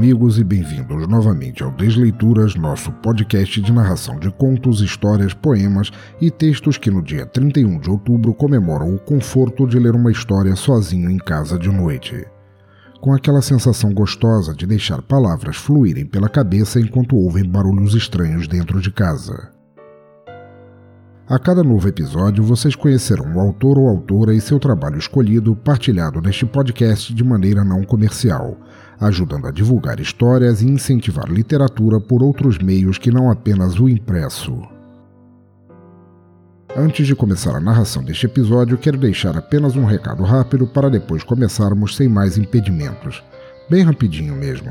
Amigos, e bem-vindos novamente ao Desleituras, nosso podcast de narração de contos, histórias, poemas e textos que no dia 31 de outubro comemoram o conforto de ler uma história sozinho em casa de noite. Com aquela sensação gostosa de deixar palavras fluírem pela cabeça enquanto ouvem barulhos estranhos dentro de casa. A cada novo episódio, vocês conhecerão o autor ou autora e seu trabalho escolhido, partilhado neste podcast de maneira não comercial, ajudando a divulgar histórias e incentivar literatura por outros meios que não apenas o impresso. Antes de começar a narração deste episódio, quero deixar apenas um recado rápido para depois começarmos sem mais impedimentos. Bem rapidinho mesmo.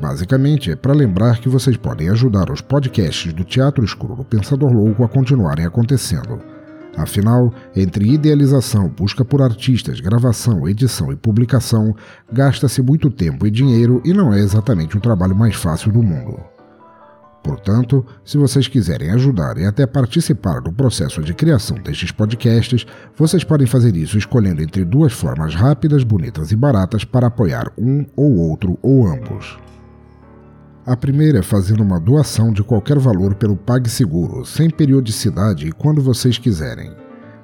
Basicamente, é para lembrar que vocês podem ajudar os podcasts do Teatro Escuro do Pensador Louco a continuarem acontecendo. Afinal, entre idealização, busca por artistas, gravação, edição e publicação, gasta-se muito tempo e dinheiro e não é exatamente o trabalho mais fácil do mundo. Portanto, se vocês quiserem ajudar e até participar do processo de criação destes podcasts, vocês podem fazer isso escolhendo entre duas formas rápidas, bonitas e baratas para apoiar um ou outro ou ambos. A primeira é fazendo uma doação de qualquer valor pelo PagSeguro, sem periodicidade e quando vocês quiserem.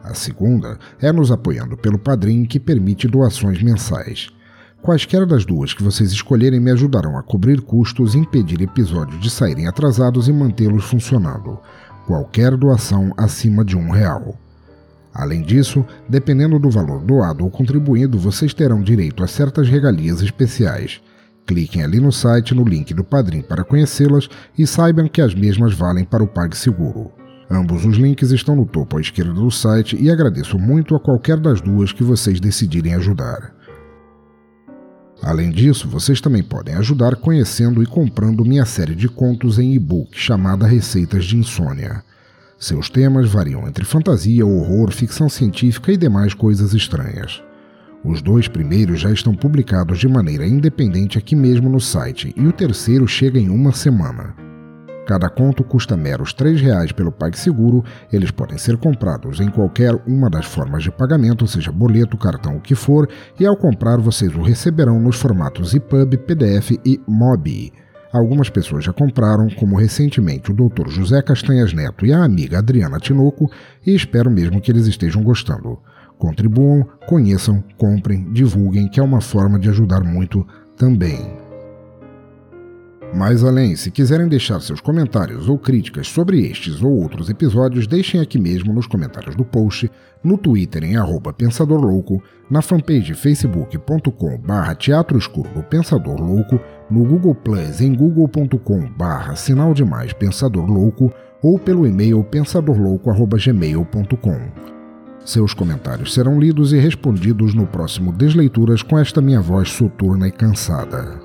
A segunda é nos apoiando pelo Padrim, que permite doações mensais. Quaisquer das duas que vocês escolherem me ajudarão a cobrir custos, impedir episódios de saírem atrasados e mantê-los funcionando. Qualquer doação acima de um real. Além disso, dependendo do valor doado ou contribuído, vocês terão direito a certas regalias especiais. Cliquem ali no site no link do Padrim para conhecê-las e saibam que as mesmas valem para o PagSeguro. Ambos os links estão no topo à esquerda do site e agradeço muito a qualquer das duas que vocês decidirem ajudar. Além disso, vocês também podem ajudar conhecendo e comprando minha série de contos em e-book chamada Receitas de Insônia. Seus temas variam entre fantasia, horror, ficção científica e demais coisas estranhas. Os dois primeiros já estão publicados de maneira independente aqui mesmo no site e o terceiro chega em uma semana. Cada conto custa meros R$ reais pelo PagSeguro, eles podem ser comprados em qualquer uma das formas de pagamento, seja boleto, cartão, o que for, e ao comprar vocês o receberão nos formatos EPUB, PDF e MOBI. Algumas pessoas já compraram, como recentemente o Dr. José Castanhas Neto e a amiga Adriana Tinoco, e espero mesmo que eles estejam gostando. Contribuam, conheçam, comprem, divulguem, que é uma forma de ajudar muito também. Mais além, se quiserem deixar seus comentários ou críticas sobre estes ou outros episódios, deixem aqui mesmo nos comentários do post, no Twitter em arroba Pensador Louco, na fanpage facebook.com barra Teatro Escuro do Pensador Louco, no Google Plus em google.com barra Sinal Demais Pensador Louco ou pelo e-mail pensadorlouco.gmail.com. Seus comentários serão lidos e respondidos no próximo Desleituras com esta minha voz soturna e cansada.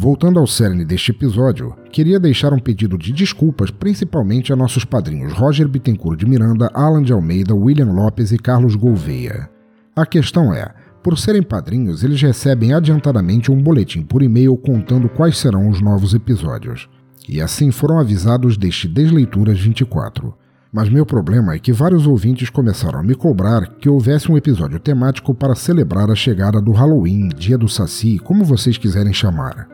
Voltando ao cerne deste episódio, queria deixar um pedido de desculpas principalmente a nossos padrinhos Roger Bittencourt de Miranda, Alan de Almeida, William Lopes e Carlos Gouveia. A questão é, por serem padrinhos, eles recebem adiantadamente um boletim por e-mail contando quais serão os novos episódios. E assim foram avisados deste Desleituras 24. Mas meu problema é que vários ouvintes começaram a me cobrar que houvesse um episódio temático para celebrar a chegada do Halloween, Dia do Saci, como vocês quiserem chamar.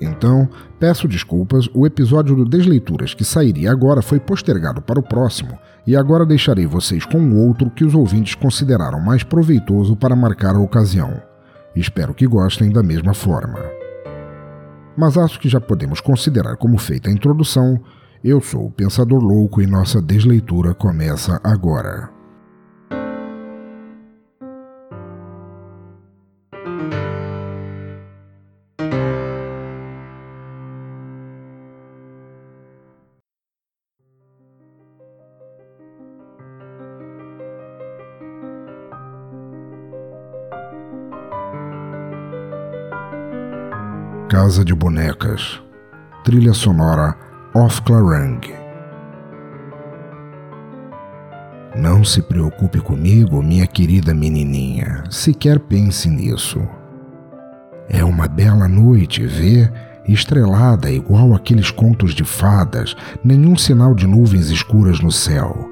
Então, peço desculpas, o episódio do Desleituras que sairia agora foi postergado para o próximo, e agora deixarei vocês com um outro que os ouvintes consideraram mais proveitoso para marcar a ocasião. Espero que gostem da mesma forma. Mas acho que já podemos considerar como feita a introdução eu sou o Pensador Louco e nossa desleitura começa agora. Casa de Bonecas. Trilha sonora Off Clarang. Não se preocupe comigo, minha querida menininha. Sequer pense nisso. É uma bela noite, vê? Estrelada igual aqueles contos de fadas, nenhum sinal de nuvens escuras no céu.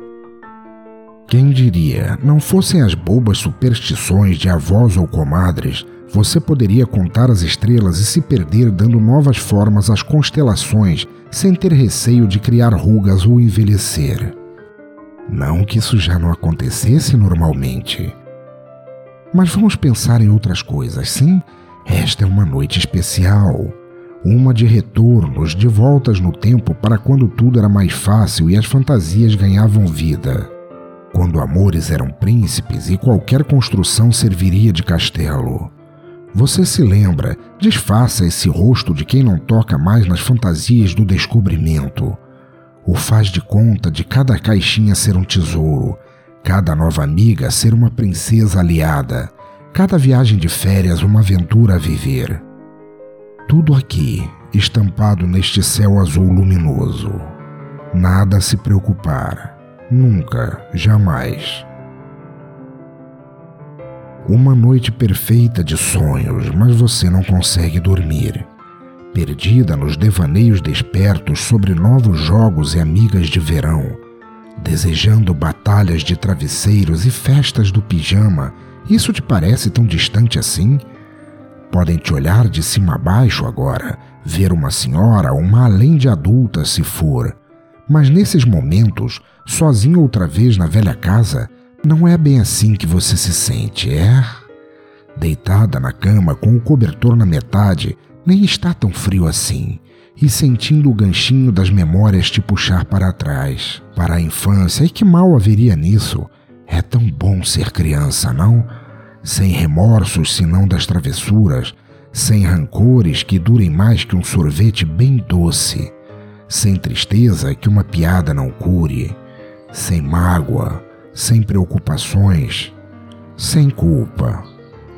Quem diria, não fossem as bobas superstições de avós ou comadres, você poderia contar as estrelas e se perder dando novas formas às constelações sem ter receio de criar rugas ou envelhecer. Não que isso já não acontecesse normalmente. Mas vamos pensar em outras coisas, sim? Esta é uma noite especial. Uma de retornos, de voltas no tempo para quando tudo era mais fácil e as fantasias ganhavam vida quando amores eram príncipes e qualquer construção serviria de castelo. Você se lembra, disfarça esse rosto de quem não toca mais nas fantasias do descobrimento. O faz de conta de cada caixinha ser um tesouro, cada nova amiga ser uma princesa aliada, cada viagem de férias uma aventura a viver. Tudo aqui, estampado neste céu azul luminoso. Nada a se preocupar. Nunca, jamais. Uma noite perfeita de sonhos, mas você não consegue dormir. Perdida nos devaneios despertos sobre novos jogos e amigas de verão, desejando batalhas de travesseiros e festas do pijama, isso te parece tão distante assim? Podem te olhar de cima a baixo agora, ver uma senhora ou uma além de adulta se for, mas nesses momentos, sozinho outra vez na velha casa, não é bem assim que você se sente, é? Deitada na cama com o cobertor na metade, nem está tão frio assim, e sentindo o ganchinho das memórias te puxar para trás, para a infância, e que mal haveria nisso? É tão bom ser criança, não? Sem remorsos senão das travessuras, sem rancores que durem mais que um sorvete bem doce sem tristeza que uma piada não cure, sem mágoa, sem preocupações, sem culpa.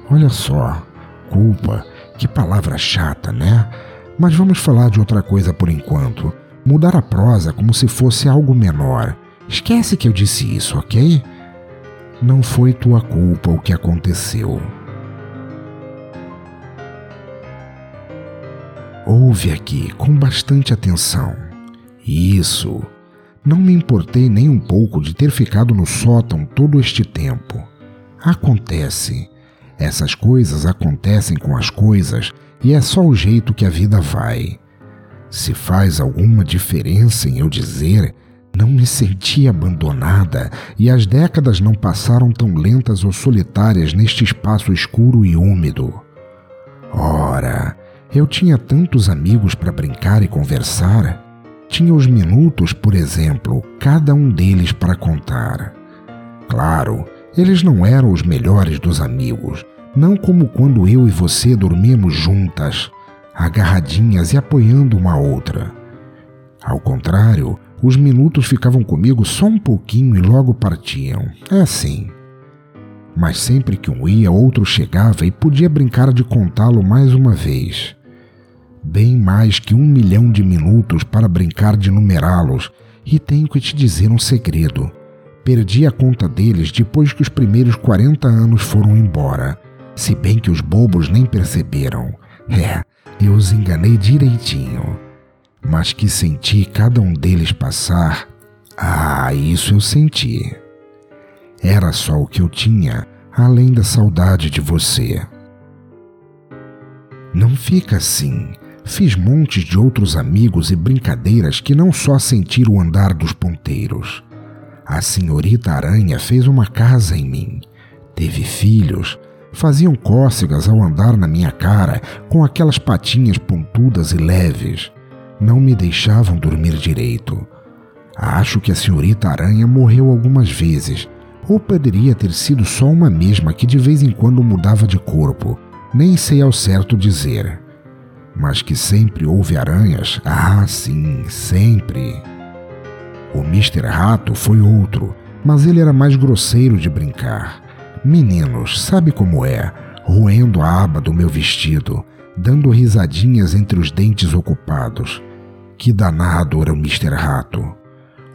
Olha só, culpa, que palavra chata, né? Mas vamos falar de outra coisa por enquanto. Mudar a prosa como se fosse algo menor. Esquece que eu disse isso, ok? Não foi tua culpa o que aconteceu. Ouve aqui com bastante atenção. Isso. Não me importei nem um pouco de ter ficado no sótão todo este tempo. Acontece. Essas coisas acontecem com as coisas e é só o jeito que a vida vai. Se faz alguma diferença em eu dizer, não me senti abandonada e as décadas não passaram tão lentas ou solitárias neste espaço escuro e úmido. Ora, eu tinha tantos amigos para brincar e conversar. Tinha os minutos, por exemplo, cada um deles para contar. Claro, eles não eram os melhores dos amigos, não como quando eu e você dormimos juntas, agarradinhas e apoiando uma outra. Ao contrário, os minutos ficavam comigo só um pouquinho e logo partiam. É assim. Mas sempre que um ia, outro chegava e podia brincar de contá-lo mais uma vez bem mais que um milhão de minutos para brincar de numerá-los, e tenho que te dizer um segredo. Perdi a conta deles depois que os primeiros 40 anos foram embora, se bem que os bobos nem perceberam. É, eu os enganei direitinho. Mas que senti cada um deles passar, ah, isso eu senti. Era só o que eu tinha, além da saudade de você. Não fica assim. Fiz montes de outros amigos e brincadeiras que não só sentiram o andar dos ponteiros. A senhorita Aranha fez uma casa em mim. Teve filhos. Faziam cócegas ao andar na minha cara com aquelas patinhas pontudas e leves. Não me deixavam dormir direito. Acho que a senhorita Aranha morreu algumas vezes, ou poderia ter sido só uma mesma que de vez em quando mudava de corpo. Nem sei ao certo dizer mas que sempre houve aranhas? Ah, sim, sempre. O Mr. Rato foi outro, mas ele era mais grosseiro de brincar. Meninos, sabe como é? Roendo a aba do meu vestido, dando risadinhas entre os dentes ocupados. Que danado era o Mr. Rato.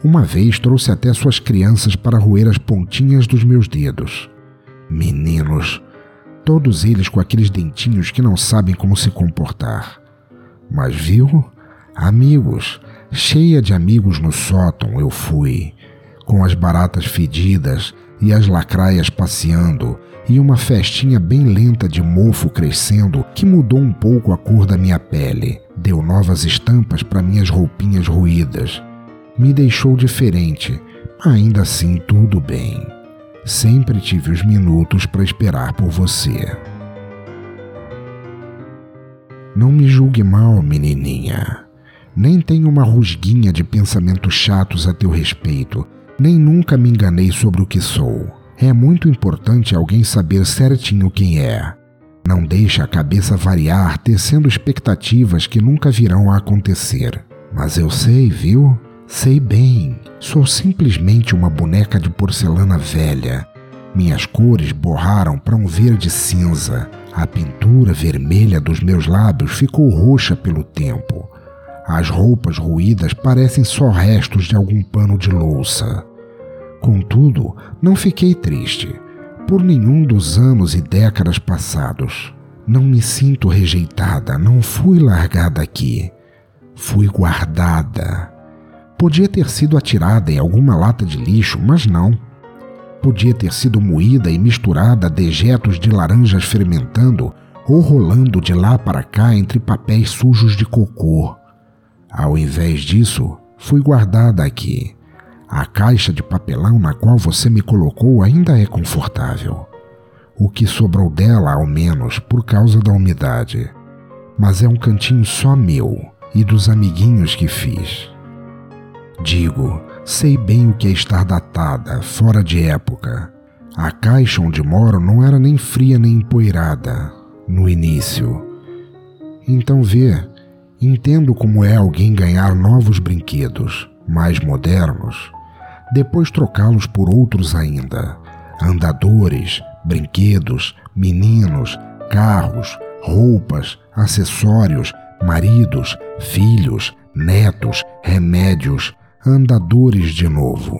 Uma vez trouxe até suas crianças para roer as pontinhas dos meus dedos. Meninos, todos eles com aqueles dentinhos que não sabem como se comportar. Mas viu? Amigos, cheia de amigos no sótão eu fui, com as baratas fedidas e as lacraias passeando, e uma festinha bem lenta de mofo crescendo que mudou um pouco a cor da minha pele, deu novas estampas para minhas roupinhas ruídas. Me deixou diferente, ainda assim tudo bem. Sempre tive os minutos para esperar por você. Não me julgue mal, menininha. Nem tenho uma rusguinha de pensamentos chatos a teu respeito, nem nunca me enganei sobre o que sou. É muito importante alguém saber certinho quem é. Não deixe a cabeça variar tecendo expectativas que nunca virão a acontecer. Mas eu sei, viu? Sei bem. Sou simplesmente uma boneca de porcelana velha. Minhas cores borraram para um verde cinza a pintura vermelha dos meus lábios ficou roxa pelo tempo. As roupas ruídas parecem só restos de algum pano de louça. Contudo, não fiquei triste por nenhum dos anos e décadas passados. Não me sinto rejeitada, não fui largada aqui. Fui guardada. Podia ter sido atirada em alguma lata de lixo, mas não podia ter sido moída e misturada a dejetos de laranjas fermentando ou rolando de lá para cá entre papéis sujos de cocô. Ao invés disso, fui guardada aqui. A caixa de papelão na qual você me colocou ainda é confortável. O que sobrou dela, ao menos, por causa da umidade. Mas é um cantinho só meu e dos amiguinhos que fiz. Digo, Sei bem o que é estar datada, fora de época. A caixa onde moro não era nem fria nem empoeirada no início. Então vê, entendo como é alguém ganhar novos brinquedos, mais modernos, depois trocá-los por outros ainda. Andadores, brinquedos, meninos, carros, roupas, acessórios, maridos, filhos, netos, remédios, andadores de novo.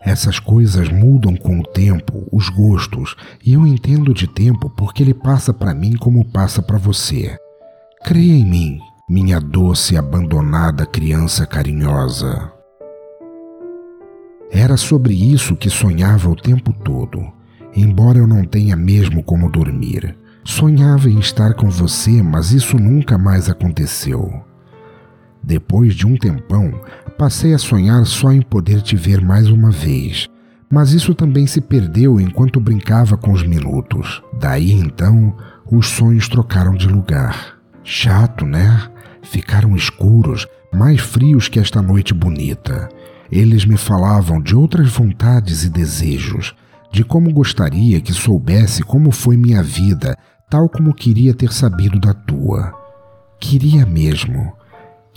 Essas coisas mudam com o tempo, os gostos, e eu entendo de tempo porque ele passa para mim como passa para você. Creia em mim, minha doce e abandonada criança carinhosa. Era sobre isso que sonhava o tempo todo, embora eu não tenha mesmo como dormir. Sonhava em estar com você, mas isso nunca mais aconteceu. Depois de um tempão, passei a sonhar só em poder te ver mais uma vez, mas isso também se perdeu enquanto brincava com os minutos. Daí então, os sonhos trocaram de lugar. Chato, né? Ficaram escuros, mais frios que esta noite bonita. Eles me falavam de outras vontades e desejos, de como gostaria que soubesse como foi minha vida, tal como queria ter sabido da tua. Queria mesmo.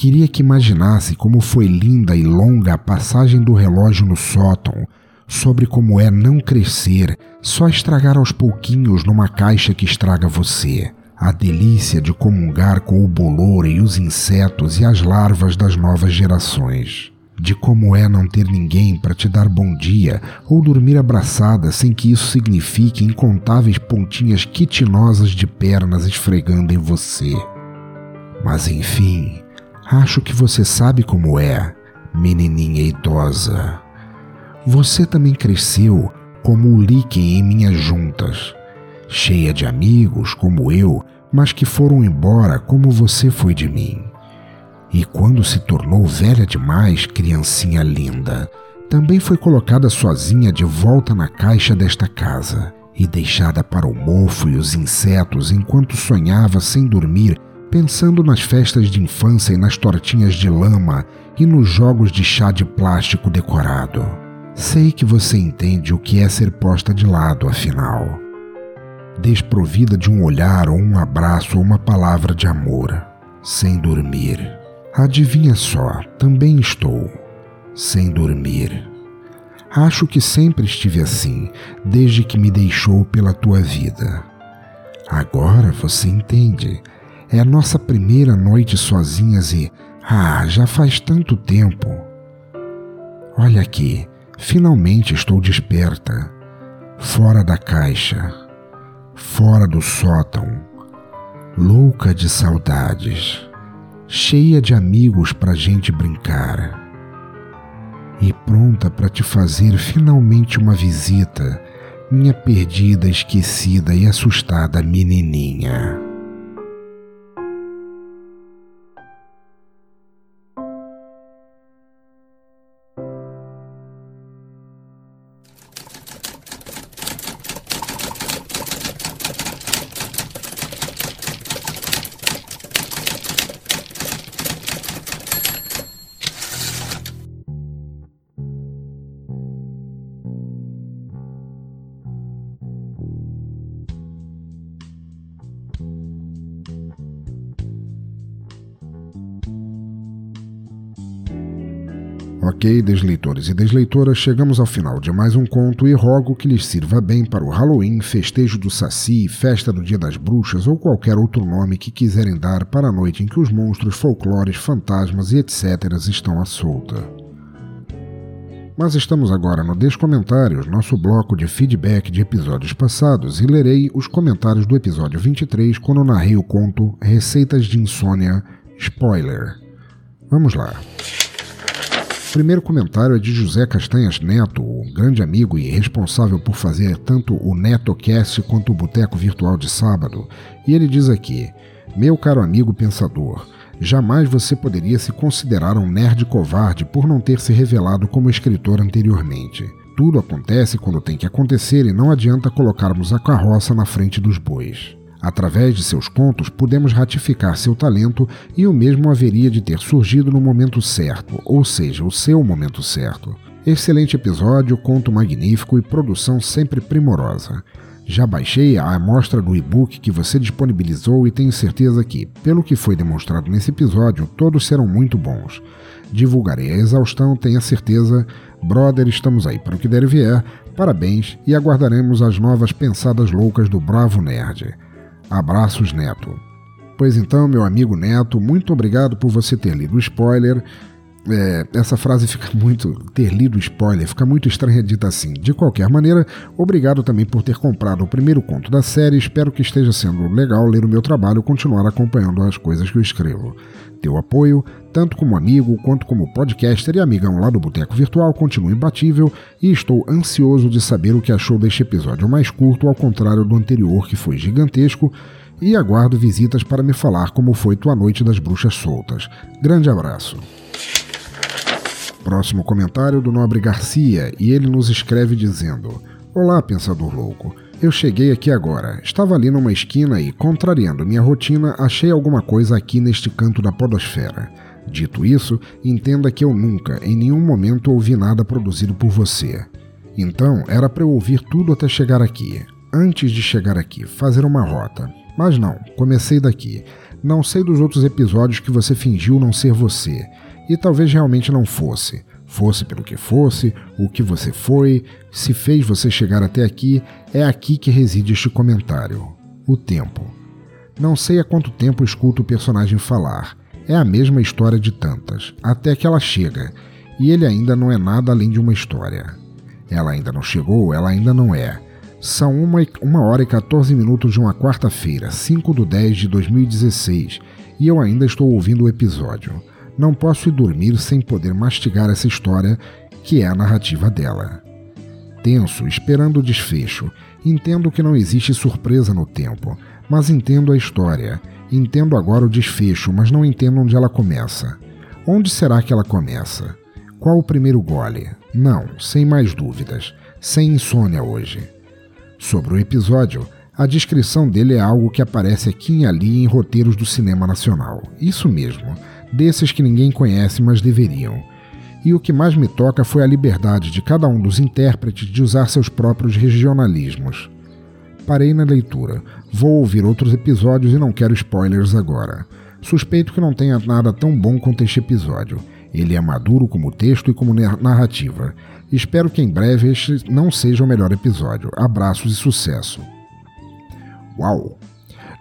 Queria que imaginasse como foi linda e longa a passagem do relógio no sótão, sobre como é não crescer, só estragar aos pouquinhos numa caixa que estraga você. A delícia de comungar com o bolor e os insetos e as larvas das novas gerações. De como é não ter ninguém para te dar bom dia ou dormir abraçada sem que isso signifique incontáveis pontinhas quitinosas de pernas esfregando em você. Mas enfim, Acho que você sabe como é, menininha idosa. Você também cresceu como o líquen em minhas juntas, cheia de amigos como eu, mas que foram embora como você foi de mim. E quando se tornou velha demais, criancinha linda, também foi colocada sozinha de volta na caixa desta casa e deixada para o mofo e os insetos enquanto sonhava sem dormir pensando nas festas de infância e nas tortinhas de lama e nos jogos de chá de plástico decorado. Sei que você entende o que é ser posta de lado, afinal. Desprovida de um olhar ou um abraço ou uma palavra de amor, sem dormir. Adivinha só, também estou, sem dormir. Acho que sempre estive assim, desde que me deixou pela tua vida. Agora você entende É a nossa primeira noite sozinhas e. Ah, já faz tanto tempo. Olha aqui, finalmente estou desperta. Fora da caixa, fora do sótão, louca de saudades, cheia de amigos pra gente brincar. E pronta para te fazer finalmente uma visita, minha perdida, esquecida e assustada menininha. Ok, desleitores e desleitoras, chegamos ao final de mais um conto e rogo que lhes sirva bem para o Halloween, festejo do Saci, festa do Dia das Bruxas ou qualquer outro nome que quiserem dar para a noite em que os monstros, folclores, fantasmas e etc. estão à solta. Mas estamos agora no Descomentários, nosso bloco de feedback de episódios passados, e lerei os comentários do episódio 23 quando narrei o conto Receitas de Insônia Spoiler. Vamos lá. O primeiro comentário é de José Castanhas Neto, um grande amigo e responsável por fazer tanto o NetoCast quanto o Boteco Virtual de Sábado. E ele diz aqui: Meu caro amigo pensador, jamais você poderia se considerar um nerd covarde por não ter se revelado como escritor anteriormente. Tudo acontece quando tem que acontecer e não adianta colocarmos a carroça na frente dos bois. Através de seus contos, podemos ratificar seu talento e o mesmo haveria de ter surgido no momento certo, ou seja, o seu momento certo. Excelente episódio, conto magnífico e produção sempre primorosa. Já baixei a amostra do e-book que você disponibilizou e tenho certeza que, pelo que foi demonstrado nesse episódio, todos serão muito bons. Divulgarei a exaustão, tenha certeza. Brother, estamos aí para o que der e vier. Parabéns e aguardaremos as novas pensadas loucas do Bravo Nerd. Abraços, Neto. Pois então, meu amigo Neto, muito obrigado por você ter lido o spoiler. É, essa frase fica muito. ter lido spoiler fica muito estranha dita assim. De qualquer maneira, obrigado também por ter comprado o primeiro conto da série. Espero que esteja sendo legal ler o meu trabalho e continuar acompanhando as coisas que eu escrevo. Teu apoio, tanto como amigo quanto como podcaster e amigão lá do Boteco Virtual, continua imbatível e estou ansioso de saber o que achou deste episódio mais curto, ao contrário do anterior que foi gigantesco, e aguardo visitas para me falar como foi tua noite das bruxas soltas. Grande abraço. Próximo comentário do Nobre Garcia, e ele nos escreve dizendo: Olá, pensador louco. Eu cheguei aqui agora. Estava ali numa esquina e, contrariando minha rotina, achei alguma coisa aqui neste canto da podosfera. Dito isso, entenda que eu nunca, em nenhum momento, ouvi nada produzido por você. Então, era para eu ouvir tudo até chegar aqui. Antes de chegar aqui, fazer uma rota. Mas não, comecei daqui. Não sei dos outros episódios que você fingiu não ser você. E talvez realmente não fosse. Fosse pelo que fosse, o que você foi, se fez você chegar até aqui, é aqui que reside este comentário: o tempo. Não sei há quanto tempo escuto o personagem falar. É a mesma história de tantas, até que ela chega, e ele ainda não é nada além de uma história. Ela ainda não chegou, ela ainda não é. São uma, uma hora e 14 minutos de uma quarta-feira, 5 de 10 de 2016, e eu ainda estou ouvindo o episódio. Não posso ir dormir sem poder mastigar essa história, que é a narrativa dela. Tenso, esperando o desfecho, entendo que não existe surpresa no tempo, mas entendo a história. Entendo agora o desfecho, mas não entendo onde ela começa. Onde será que ela começa? Qual o primeiro gole? Não, sem mais dúvidas. Sem insônia hoje. Sobre o episódio, a descrição dele é algo que aparece aqui e ali em roteiros do cinema nacional. Isso mesmo desses que ninguém conhece, mas deveriam. E o que mais me toca foi a liberdade de cada um dos intérpretes de usar seus próprios regionalismos. Parei na leitura. Vou ouvir outros episódios e não quero spoilers agora. Suspeito que não tenha nada tão bom quanto este episódio. Ele é maduro como texto e como narrativa. Espero que em breve este não seja o melhor episódio. Abraços e sucesso. Uau!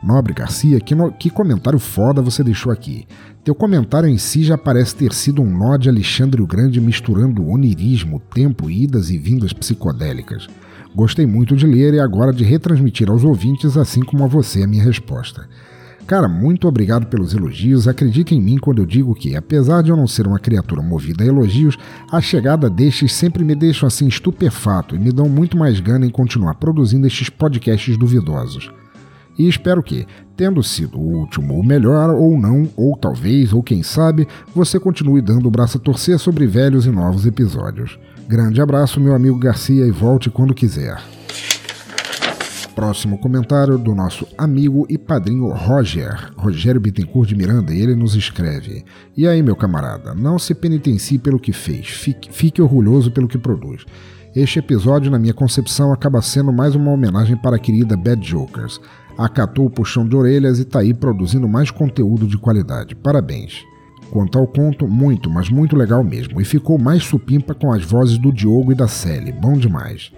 Nobre Garcia, que, no, que comentário foda você deixou aqui. Teu comentário em si já parece ter sido um nó de Alexandre o Grande misturando onirismo, tempo, idas e vindas psicodélicas. Gostei muito de ler e agora de retransmitir aos ouvintes, assim como a você, a minha resposta. Cara, muito obrigado pelos elogios. Acredite em mim quando eu digo que, apesar de eu não ser uma criatura movida a elogios, a chegada destes sempre me deixam assim estupefato e me dão muito mais gana em continuar produzindo estes podcasts duvidosos. E espero que, tendo sido o último o melhor, ou não, ou talvez, ou quem sabe, você continue dando o braço a torcer sobre velhos e novos episódios. Grande abraço, meu amigo Garcia, e volte quando quiser. Próximo comentário do nosso amigo e padrinho Roger, Rogério Bittencourt de Miranda, e ele nos escreve: E aí, meu camarada, não se penitencie pelo que fez, fique, fique orgulhoso pelo que produz. Este episódio, na minha concepção, acaba sendo mais uma homenagem para a querida Bad Jokers. Acatou o puxão de orelhas e está aí produzindo mais conteúdo de qualidade. Parabéns. Quanto ao conto, muito, mas muito legal mesmo. E ficou mais supimpa com as vozes do Diogo e da Sally. Bom demais.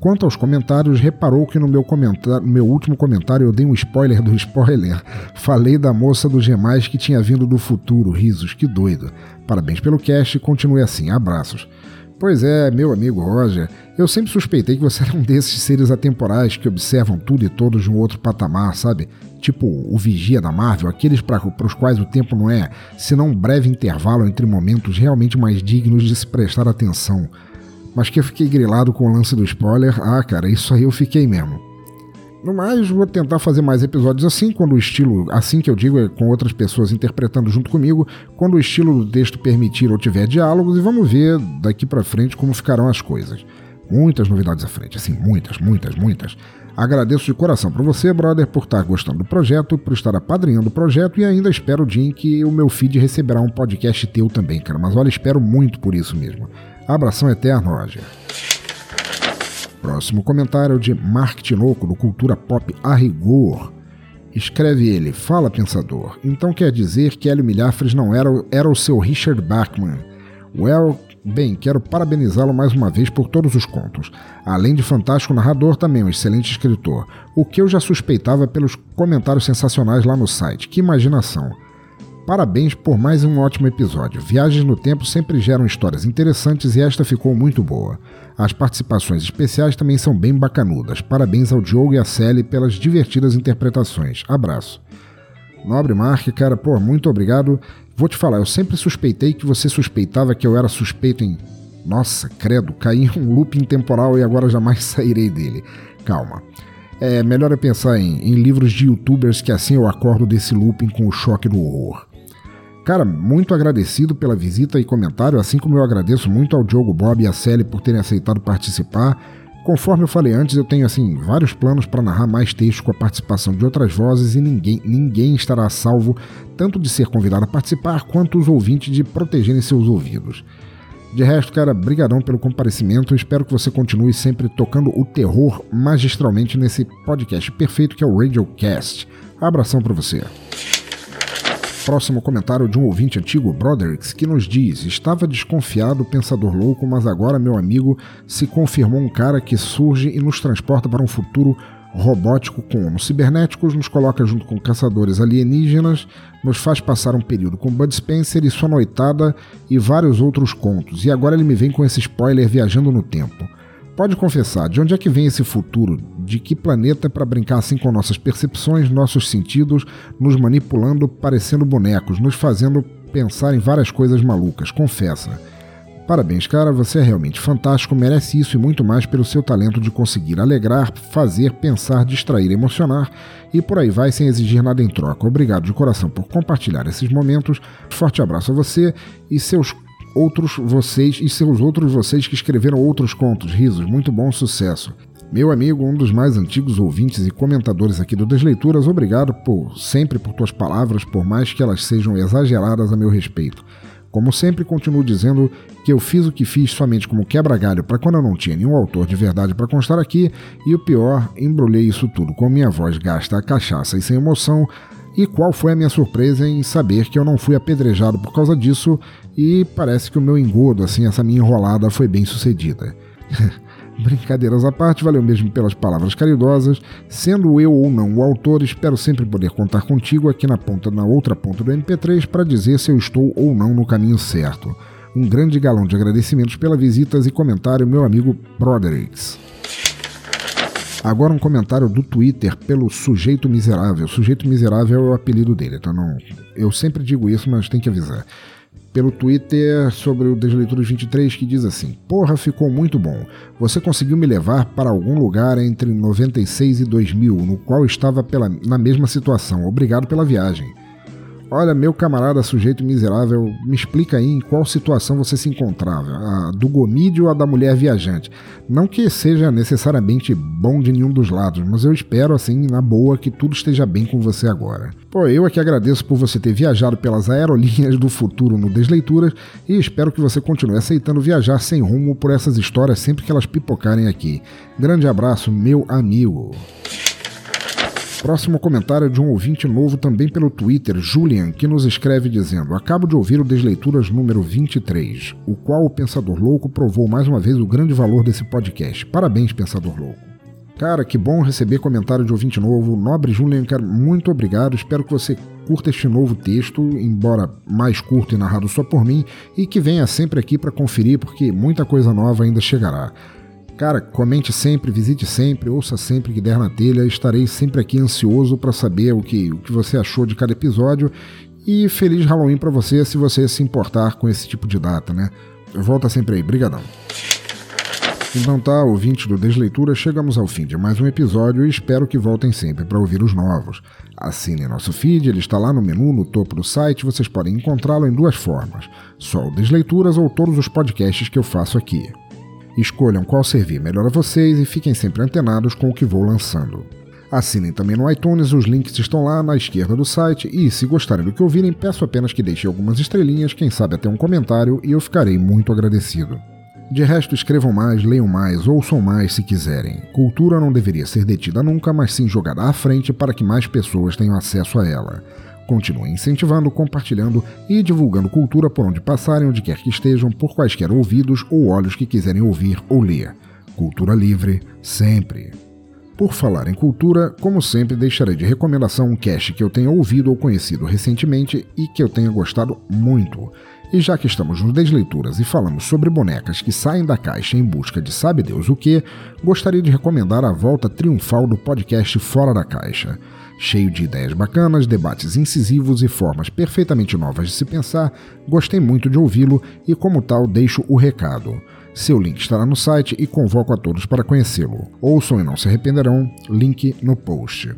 Quanto aos comentários, reparou que no meu, comentário, meu último comentário eu dei um spoiler do spoiler. Falei da moça do Gemais que tinha vindo do futuro. Risos, que doido. Parabéns pelo cast e continue assim. Abraços. Pois é, meu amigo Roger, eu sempre suspeitei que você era um desses seres atemporais que observam tudo e todos de um outro patamar, sabe? Tipo o vigia da Marvel, aqueles para os quais o tempo não é, senão um breve intervalo entre momentos realmente mais dignos de se prestar atenção mas que eu fiquei grilado com o lance do spoiler, ah, cara, isso aí eu fiquei mesmo. No mais, vou tentar fazer mais episódios assim, quando o estilo, assim que eu digo, é com outras pessoas interpretando junto comigo, quando o estilo do texto permitir ou tiver diálogos, e vamos ver daqui para frente como ficarão as coisas. Muitas novidades à frente, assim, muitas, muitas, muitas. Agradeço de coração para você, brother, por estar gostando do projeto, por estar apadrinhando o projeto e ainda espero o dia em que o meu feed receberá um podcast teu também, cara. Mas olha, espero muito por isso mesmo. Abração eterno, Roger. Próximo comentário de Mark Tinoco, do Cultura Pop a Rigor. Escreve ele, fala pensador, então quer dizer que Hélio Milhafres não era, era o seu Richard Bachman. Well, bem, quero parabenizá-lo mais uma vez por todos os contos. Além de fantástico narrador, também um excelente escritor. O que eu já suspeitava pelos comentários sensacionais lá no site. Que imaginação. Parabéns por mais um ótimo episódio. Viagens no tempo sempre geram histórias interessantes e esta ficou muito boa. As participações especiais também são bem bacanudas. Parabéns ao Diogo e à Sally pelas divertidas interpretações. Abraço. Nobre Mark, cara, pô, muito obrigado. Vou te falar, eu sempre suspeitei que você suspeitava que eu era suspeito em. Nossa, credo, caí em um looping temporal e agora jamais sairei dele. Calma. É melhor é pensar em, em livros de youtubers que assim eu acordo desse looping com o choque do horror. Cara, muito agradecido pela visita e comentário, assim como eu agradeço muito ao Diogo Bob e à Sally por terem aceitado participar. Conforme eu falei antes, eu tenho assim vários planos para narrar mais textos com a participação de outras vozes e ninguém, ninguém estará salvo tanto de ser convidado a participar quanto os ouvintes de protegerem seus ouvidos. De resto, cara, brigadão pelo comparecimento. Espero que você continue sempre tocando o terror magistralmente nesse podcast perfeito que é o Radiocast. Abração para você. Próximo comentário de um ouvinte antigo, Broderick, que nos diz: Estava desconfiado, pensador louco, mas agora, meu amigo, se confirmou um cara que surge e nos transporta para um futuro robótico com homos cibernéticos, nos coloca junto com caçadores alienígenas, nos faz passar um período com Bud Spencer e sua noitada e vários outros contos. E agora ele me vem com esse spoiler viajando no tempo. Pode confessar, de onde é que vem esse futuro? De que planeta para brincar assim com nossas percepções, nossos sentidos, nos manipulando, parecendo bonecos, nos fazendo pensar em várias coisas malucas? Confessa. Parabéns, cara, você é realmente fantástico, merece isso e muito mais pelo seu talento de conseguir alegrar, fazer, pensar, distrair, emocionar e por aí vai sem exigir nada em troca. Obrigado de coração por compartilhar esses momentos. Forte abraço a você e seus outros vocês e seus outros vocês que escreveram outros contos. Risos, muito bom sucesso. Meu amigo, um dos mais antigos ouvintes e comentadores aqui do Desleituras, obrigado por sempre por tuas palavras, por mais que elas sejam exageradas a meu respeito. Como sempre, continuo dizendo que eu fiz o que fiz somente como quebra-galho para quando eu não tinha nenhum autor de verdade para constar aqui, e o pior, embrulhei isso tudo com minha voz gasta a cachaça e sem emoção, e qual foi a minha surpresa em saber que eu não fui apedrejado por causa disso e parece que o meu engodo, assim, essa minha enrolada foi bem sucedida. Brincadeiras à parte, valeu mesmo pelas palavras caridosas. Sendo eu ou não o autor, espero sempre poder contar contigo aqui na ponta, na outra ponta do MP3 para dizer se eu estou ou não no caminho certo. Um grande galão de agradecimentos pela visitas e comentário, meu amigo Brodericks. Agora um comentário do Twitter pelo Sujeito Miserável. Sujeito Miserável é o apelido dele, tá? Não, eu sempre digo isso, mas tem que avisar pelo Twitter sobre o Desleituras 23 que diz assim: Porra, ficou muito bom. Você conseguiu me levar para algum lugar entre 96 e 2000, no qual estava pela, na mesma situação. Obrigado pela viagem. Olha, meu camarada sujeito miserável, me explica aí em qual situação você se encontrava, a do gomídio ou a da mulher viajante. Não que seja necessariamente bom de nenhum dos lados, mas eu espero, assim, na boa, que tudo esteja bem com você agora. Pô, eu aqui agradeço por você ter viajado pelas aerolinhas do futuro no Desleituras e espero que você continue aceitando viajar sem rumo por essas histórias sempre que elas pipocarem aqui. Grande abraço, meu amigo. Próximo comentário é de um ouvinte novo também pelo Twitter, Julian, que nos escreve dizendo: Acabo de ouvir o Desleituras número 23, o qual o Pensador Louco provou mais uma vez o grande valor desse podcast. Parabéns, Pensador Louco. Cara, que bom receber comentário de ouvinte novo. Nobre Julian, cara, muito obrigado. Espero que você curta este novo texto, embora mais curto e narrado só por mim, e que venha sempre aqui para conferir, porque muita coisa nova ainda chegará. Cara, comente sempre, visite sempre, ouça sempre que der na telha. Estarei sempre aqui ansioso para saber o que, o que você achou de cada episódio. E feliz Halloween para você se você se importar com esse tipo de data, né? Volta sempre aí, brigadão. Então tá, ouvinte do Desleitura, chegamos ao fim de mais um episódio e espero que voltem sempre para ouvir os novos. Assine nosso feed, ele está lá no menu no topo do site, vocês podem encontrá-lo em duas formas: só o Desleituras ou todos os podcasts que eu faço aqui. Escolham qual servir melhor a vocês e fiquem sempre antenados com o que vou lançando. Assinem também no iTunes, os links estão lá na esquerda do site e, se gostarem do que ouvirem, peço apenas que deixem algumas estrelinhas, quem sabe até um comentário, e eu ficarei muito agradecido. De resto, escrevam mais, leiam mais, ouçam mais se quiserem. Cultura não deveria ser detida nunca, mas sim jogada à frente para que mais pessoas tenham acesso a ela. Continue incentivando, compartilhando e divulgando cultura por onde passarem, onde quer que estejam, por quaisquer ouvidos ou olhos que quiserem ouvir ou ler. Cultura livre, sempre. Por falar em cultura, como sempre, deixarei de recomendação um cast que eu tenha ouvido ou conhecido recentemente e que eu tenha gostado muito. E já que estamos nos Desleituras e falamos sobre bonecas que saem da caixa em busca de sabe Deus o que, gostaria de recomendar a volta triunfal do podcast Fora da Caixa. Cheio de ideias bacanas, debates incisivos e formas perfeitamente novas de se pensar, gostei muito de ouvi-lo e, como tal, deixo o recado. Seu link estará no site e convoco a todos para conhecê-lo. Ouçam e não se arrependerão, link no post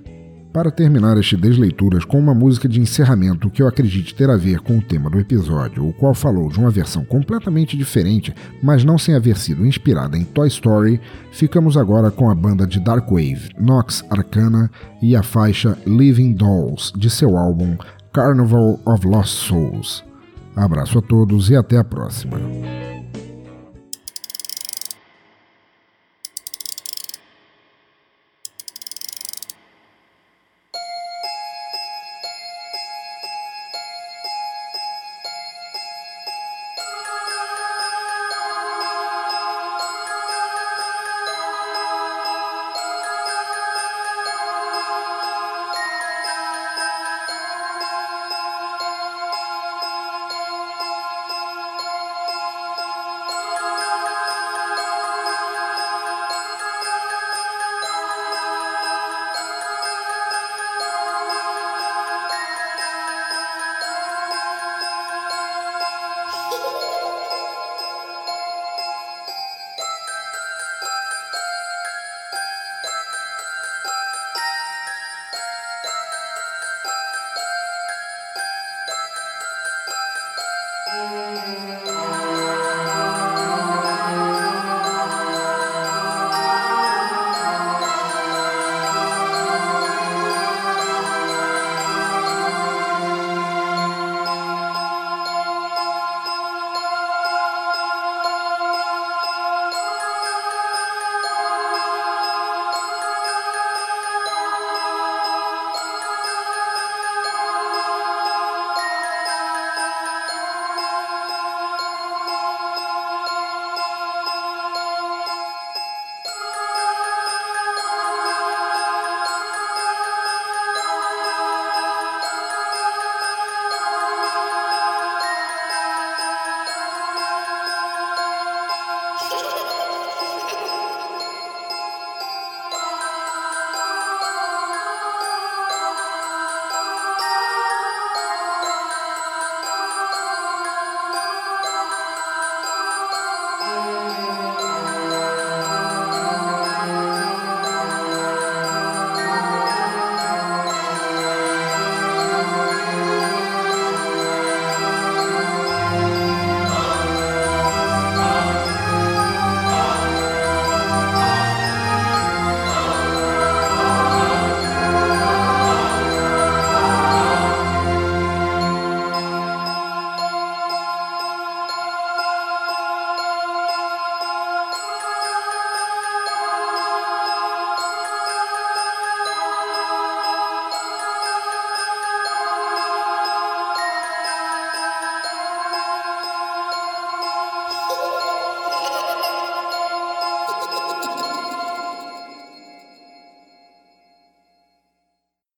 para terminar este Desleituras com uma música de encerramento que eu acredite ter a ver com o tema do episódio, o qual falou de uma versão completamente diferente, mas não sem haver sido inspirada em Toy Story, ficamos agora com a banda de Dark Wave, Nox Arcana, e a faixa Living Dolls, de seu álbum Carnival of Lost Souls. Abraço a todos e até a próxima. Música